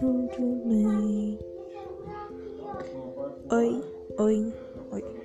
tudo bem. Oi, Oi, oi.